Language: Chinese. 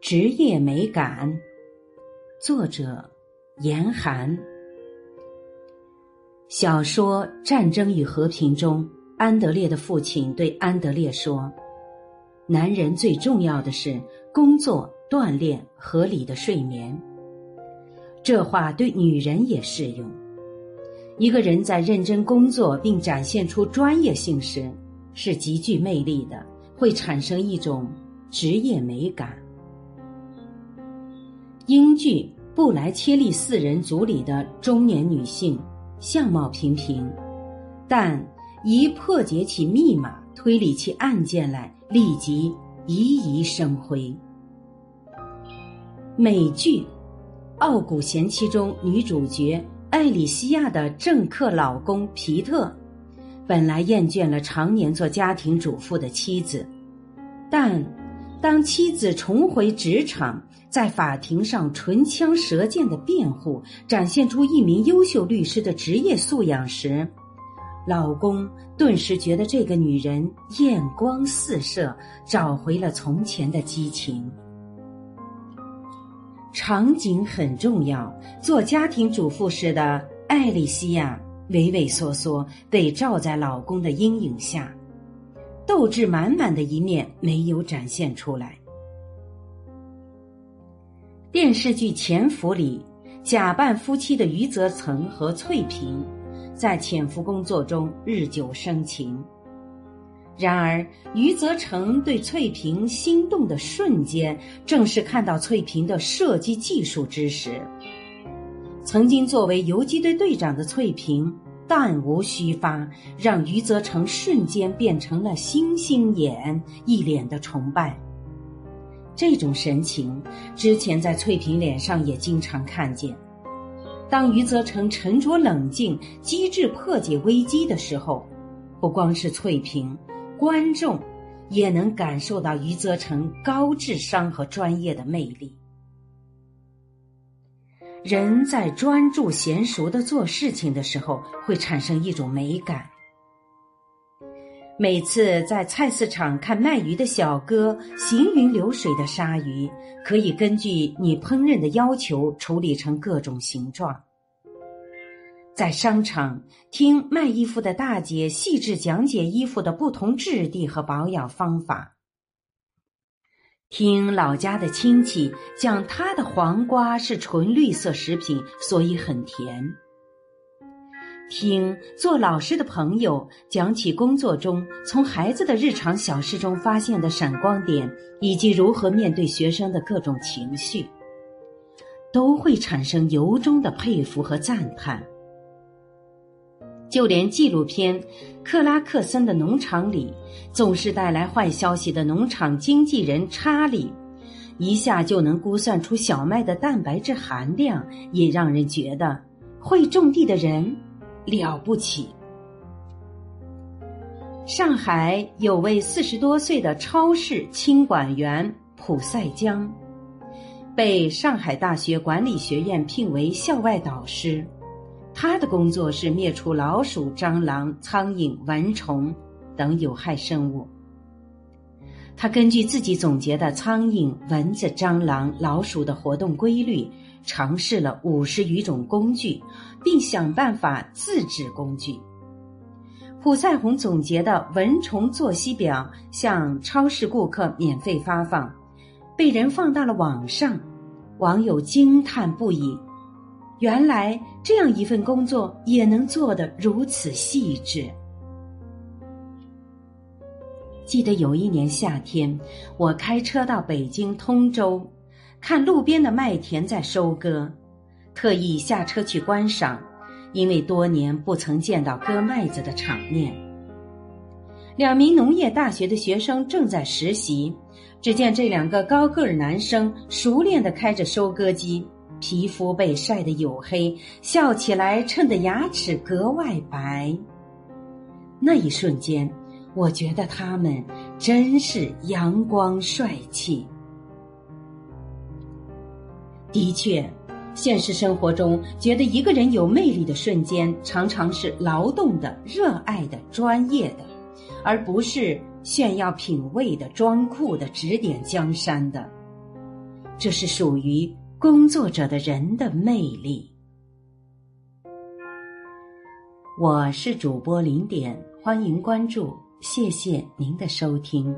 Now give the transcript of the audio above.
职业美感，作者严寒。小说《战争与和平》中，安德烈的父亲对安德烈说：“男人最重要的是工作、锻炼、合理的睡眠。”这话对女人也适用。一个人在认真工作并展现出专业性时，是极具魅力的。会产生一种职业美感。英剧《布莱切利四人组》里的中年女性，相貌平平，但一破解起密码、推理起案件来，立即熠熠生辉。美剧《傲骨贤妻》中女主角艾里西亚的政客老公皮特。本来厌倦了常年做家庭主妇的妻子，但当妻子重回职场，在法庭上唇枪舌剑的辩护，展现出一名优秀律师的职业素养时，老公顿时觉得这个女人艳光四射，找回了从前的激情。场景很重要，做家庭主妇时的艾丽西亚。畏畏缩缩，被罩在老公的阴影下，斗志满满的一面没有展现出来。电视剧《潜伏》里，假扮夫妻的余则成和翠萍，在潜伏工作中日久生情。然而，余则成对翠萍心动的瞬间，正是看到翠萍的射击技术之时。曾经作为游击队队长的翠萍，弹无虚发，让余则成瞬间变成了星星眼，一脸的崇拜。这种神情，之前在翠萍脸上也经常看见。当余则成沉着冷静、机智破解危机的时候，不光是翠萍，观众也能感受到余则成高智商和专业的魅力。人在专注娴熟的做事情的时候，会产生一种美感。每次在菜市场看卖鱼的小哥行云流水的杀鱼，可以根据你烹饪的要求处理成各种形状。在商场听卖衣服的大姐细致讲解衣服的不同质地和保养方法。听老家的亲戚讲，他的黄瓜是纯绿色食品，所以很甜。听做老师的朋友讲起工作中从孩子的日常小事中发现的闪光点，以及如何面对学生的各种情绪，都会产生由衷的佩服和赞叹。就连纪录片《克拉克森的农场》里，总是带来坏消息的农场经纪人查理，一下就能估算出小麦的蛋白质含量，也让人觉得会种地的人了不起。上海有位四十多岁的超市清管员普赛江，被上海大学管理学院聘为校外导师。他的工作是灭除老鼠、蟑螂、苍蝇、蚊虫等有害生物。他根据自己总结的苍蝇、蚊子、蟑螂、老鼠的活动规律，尝试了五十余种工具，并想办法自制工具。普赛红总结的蚊虫作息表向超市顾客免费发放，被人放到了网上，网友惊叹不已。原来这样一份工作也能做得如此细致。记得有一年夏天，我开车到北京通州，看路边的麦田在收割，特意下车去观赏，因为多年不曾见到割麦子的场面。两名农业大学的学生正在实习，只见这两个高个儿男生熟练的开着收割机。皮肤被晒得黝黑，笑起来衬得牙齿格外白。那一瞬间，我觉得他们真是阳光帅气。的确，现实生活中觉得一个人有魅力的瞬间，常常是劳动的、热爱的、专业的，而不是炫耀品味的、装酷的、指点江山的。这是属于工作者的人的魅力。我是主播零点，欢迎关注，谢谢您的收听。